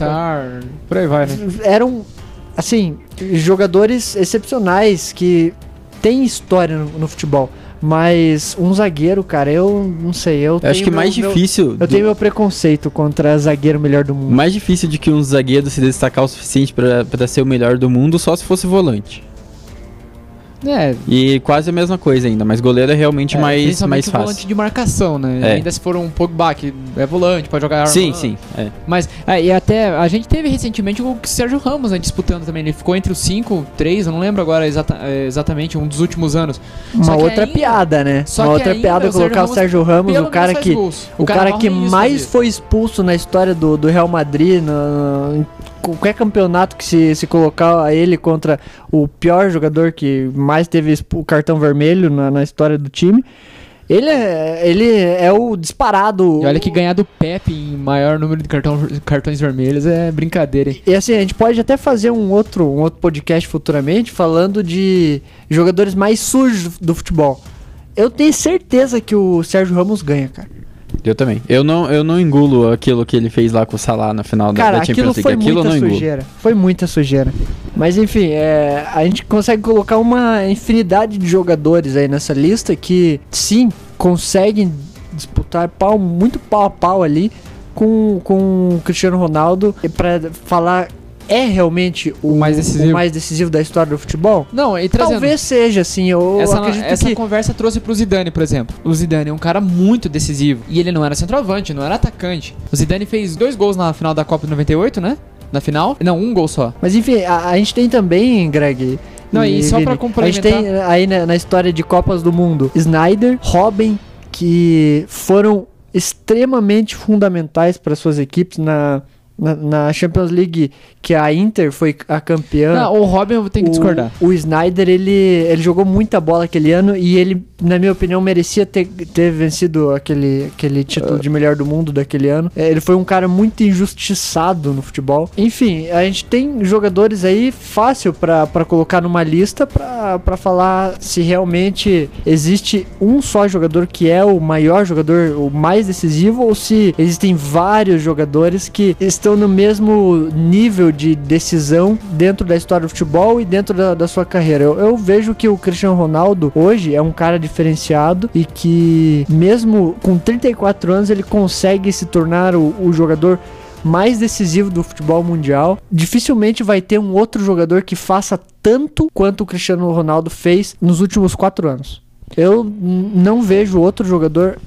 Por aí vai, né? Eram, assim, jogadores excepcionais que têm história no, no futebol. Mas um zagueiro, cara, eu não sei. Eu, Eu acho que meu- mais meu- difícil. Eu do- tenho meu preconceito contra zagueiro melhor do mundo. Mais difícil de que um zagueiro se destacar o suficiente pra ser o melhor do mundo só se fosse volante. É, E quase a mesma coisa ainda, mas goleiro é realmente é, mais, mais o fácil. volante de marcação, né? É. Ainda se for um Pogba, que é volante, pode jogar Sim, armando. sim. é. Mas, é, e até, a gente teve recentemente o Sérgio Ramos, né, disputando também. Ele ficou entre os 5, 3, eu não lembro agora exata- é, exatamente, um dos últimos anos. Uma que outra ainda- piada, né? só Uma que outra ainda piada o colocar o Ramos, Sérgio Ramos, o cara que gols. o cara que mal mais foi expulso na história do, do Real Madrid, no, em qualquer campeonato que se, se colocar ele contra o pior jogador que mais teve expu- cartão vermelho na, na história do time. Ele é, ele é o disparado. E olha que ganhar do Pepe em maior número de cartão- cartões vermelhos é brincadeira, hein? E assim, a gente pode até fazer um outro, um outro podcast futuramente falando de jogadores mais sujos do futebol. Eu tenho certeza que o Sérgio Ramos ganha, cara. Eu também. Eu não, eu não engulo aquilo que ele fez lá com o Salah na final da, Cara, da aquilo Champions League. foi Aquilo não engulo. sujeira. Foi muita sujeira. Mas enfim, é, a gente consegue colocar uma infinidade de jogadores aí nessa lista que sim conseguem disputar pau, muito pau a pau ali com, com o Cristiano Ronaldo para falar é realmente o, O mais decisivo. o mais decisivo da história do futebol. Não, e trazendo... Talvez seja assim, eu essa, acredito essa que conversa trouxe pro Zidane, por exemplo. O Zidane é um cara muito decisivo. E ele não era centroavante, não era atacante. O Zidane fez dois gols na final da Copa de 98, né? Na final? Não, um gol só. Mas enfim, a, a gente tem também, Greg. Não, e só pra A gente complementar- tem aí na, na história de Copas do Mundo Snyder, Robin, que foram extremamente fundamentais para suas equipes na, na, na Champions League, que a Inter foi a campeã. Não, o Robin eu tenho que discordar. O, Snyder, ele, ele jogou muita bola aquele ano e ele, na minha opinião, merecia ter, ter vencido aquele, aquele título de melhor do mundo daquele ano. É, Ele foi um cara muito injustiçado no futebol. Enfim, a gente tem jogadores aí fácil pra pra colocar numa lista pra falar se realmente existe um só jogador que é o maior jogador, o mais decisivo, ou se existem vários jogadores que estão no mesmo nível de decisão dentro da história do futebol e dentro da, da sua carreira. Eu, eu vejo que o Cristiano Ronaldo hoje é um cara diferenciado e que, mesmo com 34 anos, ele consegue se tornar o, o jogador mais decisivo do futebol mundial. Dificilmente vai ter um outro jogador que faça tanto quanto o Cristiano Ronaldo fez nos últimos quatro anos. Eu não vejo outro jogador,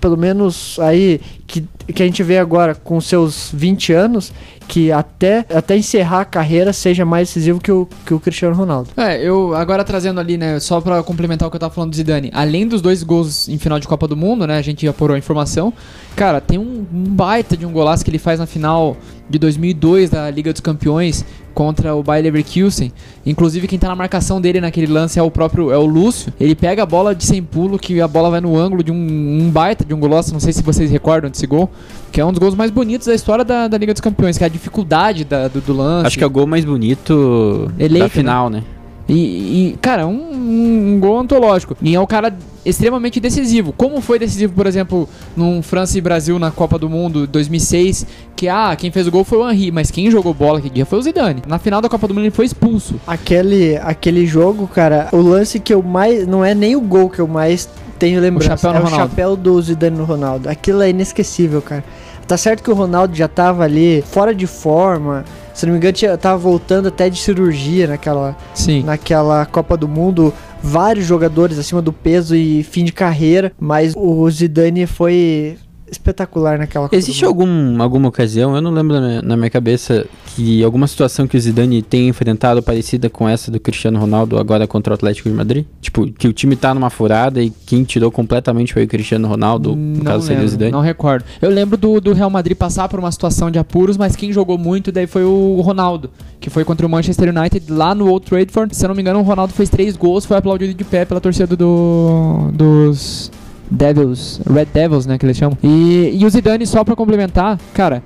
pelo menos aí, que, que a gente vê agora com seus 20 anos, que até, até encerrar a carreira seja mais decisivo que o, que o Cristiano Ronaldo. É, eu agora trazendo ali, né, só pra complementar o que eu tava falando do Zidane, além dos dois gols em final de Copa do Mundo, né, a gente apurou a informação, cara, tem um, um baita de um golaço que ele faz na final de 2002 da Liga dos Campeões contra o Bayer Leverkusen. Inclusive quem tá na marcação dele naquele lance é o próprio é o Lúcio. Ele pega a bola de sem pulo, que a bola vai no ângulo de um, um baita de um golaço, não sei se vocês recordam desse gol, que é um dos gols mais bonitos da história da, da Liga dos Campeões, que é a dificuldade da- do, do lance. Acho que é o gol mais bonito Eleito, da final, né? E, e, cara, um, um, um gol antológico. E é um cara extremamente decisivo. Como foi decisivo, por exemplo, num França e Brasil na Copa do Mundo 2006, que ah, quem fez o gol foi o Henry, mas quem jogou bola aquele dia foi o Zidane. Na final da Copa do Mundo ele foi expulso. Aquele, aquele jogo, cara, o lance que eu mais. Não é nem o gol que eu mais tenho lembrança. chapéu no é o chapéu do Zidane no Ronaldo. Aquilo é inesquecível, cara. Tá certo que o Ronaldo já tava ali fora de forma. Se não me engano, tinha, tava voltando até de cirurgia naquela, Sim. naquela Copa do Mundo. Vários jogadores acima do peso e fim de carreira. Mas o Zidane foi espetacular naquela Existe Mundo. algum, alguma ocasião, eu não lembro na minha, na minha cabeça, que alguma situação que o Zidane tenha enfrentado parecida com essa do Cristiano Ronaldo agora contra o Atlético de Madrid? Tipo, que o time tá numa furada e quem tirou completamente foi o Cristiano Ronaldo, no não caso seria o lembro, Zidane? não recordo. Eu lembro do, do Real Madrid passar por uma situação de apuros, mas quem jogou muito daí foi o Ronaldo, que foi contra o Manchester United lá no Old Trafford. Se eu não me engano, o Ronaldo fez três gols, foi aplaudido de pé pela torcida do, dos Devils, Red Devils, né, que eles chamam. E, e o Zidane, só pra complementar, cara,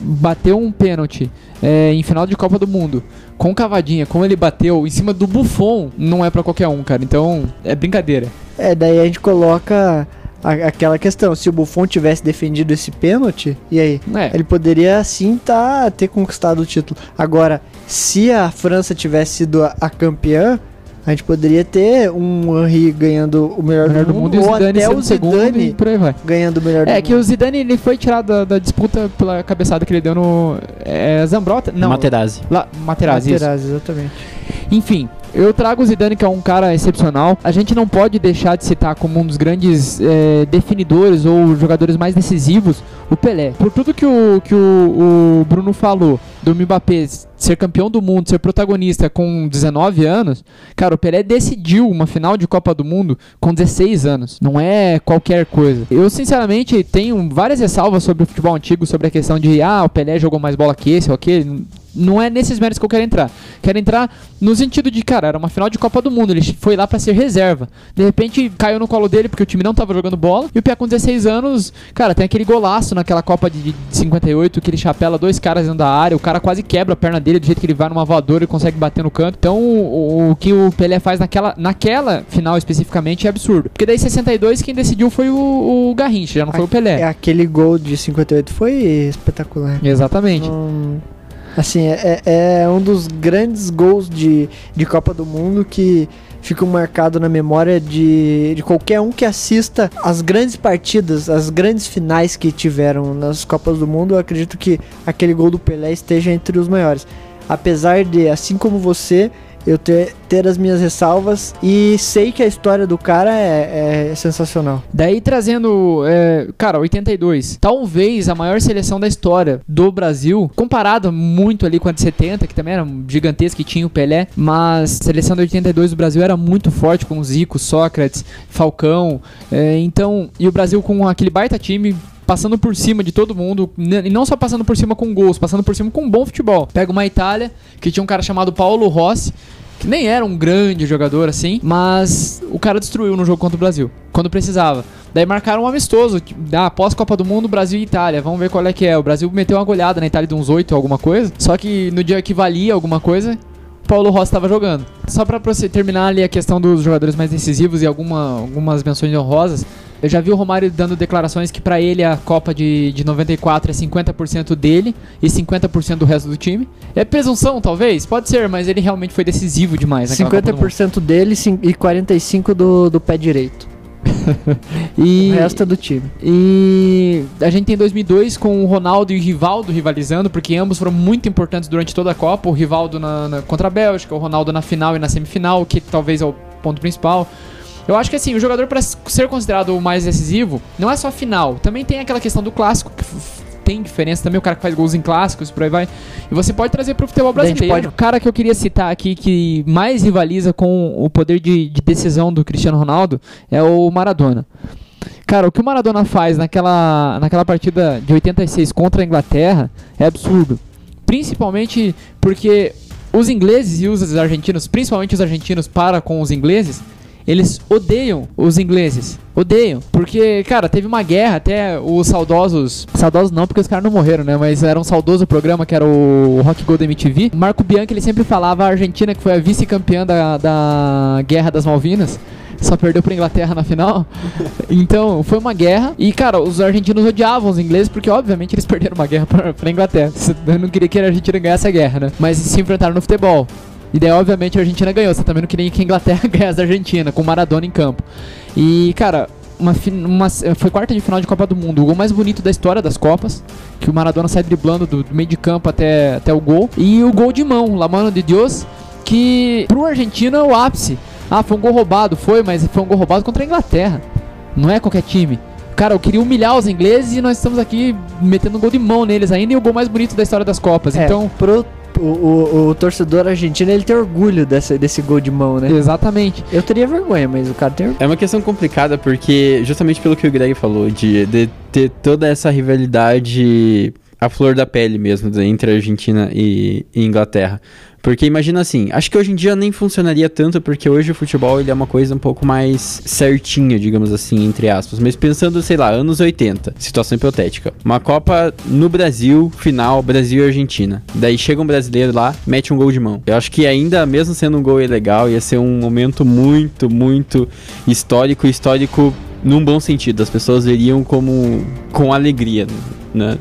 bateu um pênalti é, em final de Copa do Mundo com cavadinha, como ele bateu em cima do Buffon, não é pra qualquer um, cara. Então, é brincadeira. É, daí a gente coloca a- aquela questão, se o Buffon tivesse defendido esse pênalti, e aí? É. Ele poderia sim tá, ter conquistado o título. Agora, se a França tivesse sido a, a campeã, a gente poderia ter um Henry ganhando o melhor, melhor do, mundo, e o ou Zidane até o Zidane ganhando o melhor do É mundo. que o Zidane ele foi tirado da, da disputa pela cabeçada que ele deu no é, Zambrota, não, Materazzi. lá, Materazzi, isso. Materazzi, exatamente. Enfim, eu trago o Zidane que é um cara excepcional. A gente não pode deixar de citar como um dos grandes é, definidores ou jogadores mais decisivos o Pelé. Por tudo que o, que o, o Bruno falou do Mbappé ser campeão do mundo, ser protagonista com 19 anos, cara, o Pelé decidiu uma final de Copa do Mundo com 16 anos. Não é qualquer coisa. Eu, sinceramente, tenho várias ressalvas sobre o futebol antigo, sobre a questão de, ah, o Pelé jogou mais bola que esse ou aquele. Não é nesses méritos que eu quero entrar. Quero entrar no sentido de, cara, era uma final de Copa do Mundo. Ele foi lá pra ser reserva. De repente caiu no colo dele porque o time não tava jogando bola. E o Pé com 16 anos, cara, tem aquele golaço naquela Copa de, de 58 que ele chapela dois caras dentro da área. O cara quase quebra a perna dele do jeito que ele vai numa voadora e consegue bater no canto. Então o, o que o Pelé faz naquela, naquela final especificamente é absurdo. Porque daí 62 quem decidiu foi o, o Garrincha, já não foi o Pelé. É, aquele gol de 58 foi espetacular. Exatamente. Não- assim, é, é- é um dos grandes gols de, de Copa do Mundo que ficam marcados na memória de, de qualquer um que assista as grandes partidas, as grandes finais que tiveram nas Copas do Mundo. Eu acredito que aquele gol do Pelé esteja entre os maiores. Apesar de, assim como você, eu ter, ter as minhas ressalvas e sei que a história do cara é, é sensacional. Daí trazendo, é, cara, 82. Talvez a maior seleção da história do Brasil, comparado muito ali com a de 70, que também era gigantesca, que tinha o Pelé, mas a seleção de 82 do Brasil era muito forte com Zico, Sócrates, Falcão. é, então, e o Brasil com aquele baita time. Passando por cima de todo mundo, n- e não só passando por cima com gols, passando por cima com bom futebol. Pega uma Itália, que tinha um cara chamado Paulo Rossi, que nem era um grande jogador assim, mas o cara destruiu no jogo contra o Brasil, quando precisava. Daí marcaram um amistoso, ah, após Copa do Mundo, Brasil e Itália, vamos ver qual é que é. O Brasil meteu uma goleada na Itália de uns 8 alguma coisa, só que no dia que valia alguma coisa, Paulo Rossi estava jogando. Só você terminar ali a questão dos jogadores mais decisivos e alguma, algumas menções honrosas, eu já vi o Romário dando declarações que pra ele a Copa de, de 94 é 50% dele e 50% do resto do time. É presunção, talvez? Pode ser, mas ele realmente foi decisivo demais naquela Copa do Mundo. 50% dele e 45% do, do pé direito. E, O resto é do time. e a gente tem 2002 com o Ronaldo e o Rivaldo rivalizando, porque ambos foram muito importantes durante toda a Copa. O Rivaldo na, na- contra a Bélgica, o Ronaldo na final e na semifinal, que talvez é o ponto principal. Eu acho que assim, o jogador para ser considerado o mais decisivo, não é só a final, também tem aquela questão do clássico, que tem diferença também, o cara que faz gols em clássicos, por aí vai. E você pode trazer pro futebol Daí a gente brasileiro. pode- O cara que eu queria citar aqui que mais rivaliza com o poder de, de decisão do Cristiano Ronaldo é o Maradona. Cara, o que o Maradona faz naquela, naquela partida de 86 contra a Inglaterra é absurdo. Principalmente porque os ingleses e os argentinos, principalmente os argentinos para com os ingleses, eles odeiam os ingleses. Odeiam. Porque, cara, teve uma guerra, até os saudosos. Saudosos não, porque os caras não morreram, né? Mas era um saudoso programa que era o Rock Go da MTV. Marco Bianchi, ele sempre falava a Argentina, que foi a vice-campeã da, da Guerra das Malvinas. Só perdeu pra Inglaterra na final. Então, foi uma guerra. E, cara, os argentinos odiavam os ingleses, porque, obviamente, eles perderam uma guerra pra, pra Inglaterra. Eu não queria que a Argentina ganhasse a guerra, né? Mas se enfrentaram no futebol. E daí, obviamente, a Argentina ganhou. Você também não queria que a Inglaterra ganhasse da Argentina, com Maradona em campo. E, cara, uma, uma- foi quarta de final de Copa do Mundo. O gol mais bonito da história das Copas. Que o Maradona sai driblando do, do meio de campo até, até o gol. E o gol de mão, La Mano de Dios, que pro argentino é o ápice. Ah, foi um gol roubado, foi, mas foi um gol roubado contra a Inglaterra. Não é qualquer time. cara, eu queria humilhar os ingleses e nós estamos aqui metendo um gol de mão neles ainda e o gol mais bonito da história das Copas. É, Então, pro o, o, o torcedor argentino ele tem orgulho dessa, desse gol de mão, né? exatamente. Eu teria vergonha, mas o cara tem orgulho. É uma questão complicada porque, justamente pelo que o Greg falou, de, de ter toda essa rivalidade à flor da pele mesmo, entre Argentina e, e Inglaterra. Porque imagina assim, acho que hoje em dia nem funcionaria tanto, porque hoje o futebol ele é uma coisa um pouco mais certinha, digamos assim, entre aspas. Mas pensando, sei lá, anos 80, situação hipotética. Uma Copa no Brasil, final, Brasil e Argentina. Daí chega um brasileiro lá, mete um gol de mão. Eu acho que ainda, mesmo sendo um gol ilegal, ia ser um momento muito, muito histórico, histórico num bom sentido. As pessoas veriam como com alegria, né?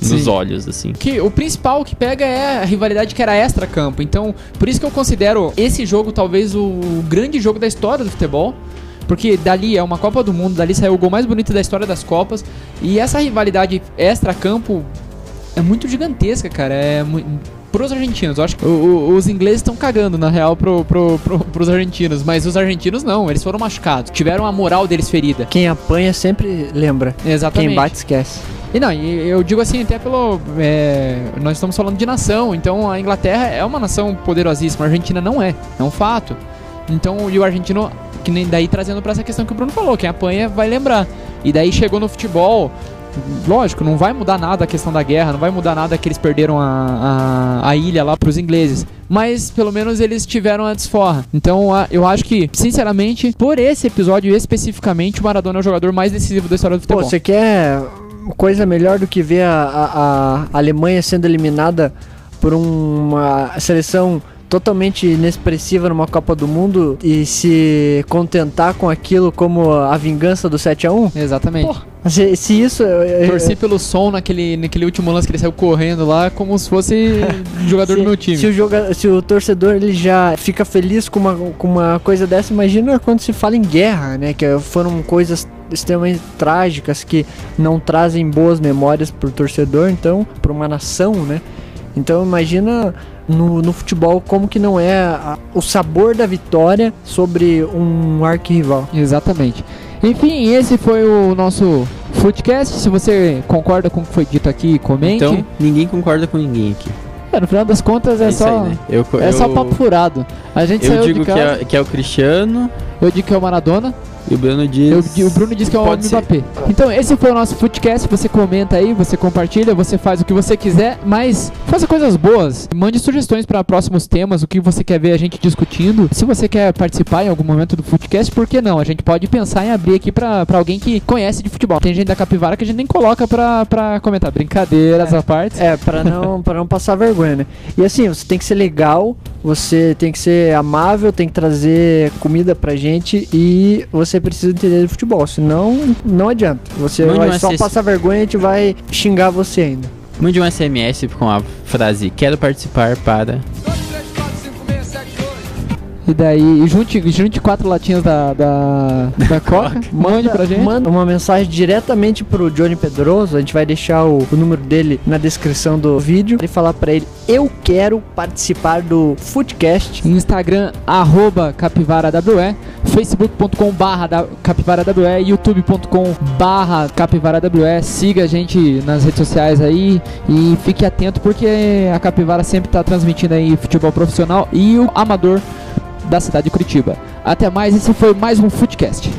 Nos Sim. olhos, assim. Que o principal que pega é a rivalidade que era extra-campo. Então, por isso que eu considero esse jogo talvez o grande jogo da história do futebol. Porque dali é uma Copa do Mundo, dali saiu o gol mais bonito da história das Copas. E essa rivalidade extra-campo é muito gigantesca, cara. É pros argentinos. Eu acho que os ingleses estão cagando, na real, pro, pro, pro, pros argentinos. Mas os argentinos não, eles foram machucados. Tiveram a moral deles ferida. Quem apanha sempre lembra. Exatamente. Quem bate esquece. E não, eu digo assim até pelo. é, nós estamos falando de nação, então a Inglaterra é uma nação poderosíssima, a Argentina não é, é um fato. Então, e o argentino, que nem daí trazendo pra essa questão que o Bruno falou, quem apanha vai lembrar. E daí chegou no futebol, lógico, não vai mudar nada a questão da guerra, não vai mudar nada que eles perderam a, a, a ilha lá pros ingleses. Mas pelo menos eles tiveram a desforra. Então eu acho que, sinceramente, por esse episódio especificamente, o Maradona é o jogador mais decisivo da história do Pô, futebol. você quer coisa melhor do que ver a, a- a Alemanha sendo eliminada por uma seleção totalmente inexpressiva numa Copa do Mundo e se contentar com aquilo como a vingança do 7x1? Exatamente. Pô, Se, se isso. Torci pelo som naquele, naquele último lance que ele saiu correndo lá, como se fosse jogador se, do meu time. Se o, joga, se o torcedor ele já fica feliz com uma, com uma coisa dessa, imagina quando se fala em guerra, né? Que foram coisas extremamente trágicas que não trazem boas memórias pro torcedor, então, para uma nação, né? Então imagina no, no futebol como que não é a- o sabor da vitória sobre um arquirrival. Exatamente. Enfim, esse foi o nosso Footcast. Se você concorda com o que foi dito aqui, comente. Então, ninguém concorda com ninguém aqui. É, no final das contas é, isso só. aí, né? Eu, É eu, só papo furado. A gente Eu saiu digo de que é, que é o Cristiano Eu digo que é o Maradona. E o Bruno diz. Eu o Bruno disse que é o Pode ser. Mbappé. Então, esse foi o nosso Footcast. Você comenta aí, você compartilha, você faz o que você quiser, mas faça coisas boas. Mande sugestões para próximos temas, o que você quer ver a gente discutindo. Se você quer participar em algum momento do Footcast, por que não? A gente pode pensar em abrir aqui pra pra alguém que conhece de futebol. Tem gente da Capivara que a gente nem coloca pra, pra comentar. Brincadeiras à parte. É, para não, pra não passar vergonha, né? E assim, você tem que ser legal, você tem que ser amável, tem que trazer comida pra gente e você precisa entender de futebol, senão não adianta. Você Mande vai um só SS. passar vergonha e a gente vai xingar você ainda. Mande um SMS com a frase Quero participar para. E daí, junte, junte quatro latinhas da, da, da Coca, mande pra gente. Manda uma mensagem diretamente pro Johnny Pedroso, a gente vai deixar o, o número dele na descrição do vídeo e falar pra ele: "Eu quero participar do Footcast". Instagram, arroba capivarawe, facebook.com barra capivarawe, youtube.com barra capivarawe, siga a gente nas redes sociais aí e fique atento porque a Capivara sempre está transmitindo aí futebol profissional e o amador da cidade de Curitiba. Até mais, esse foi mais um Footcast.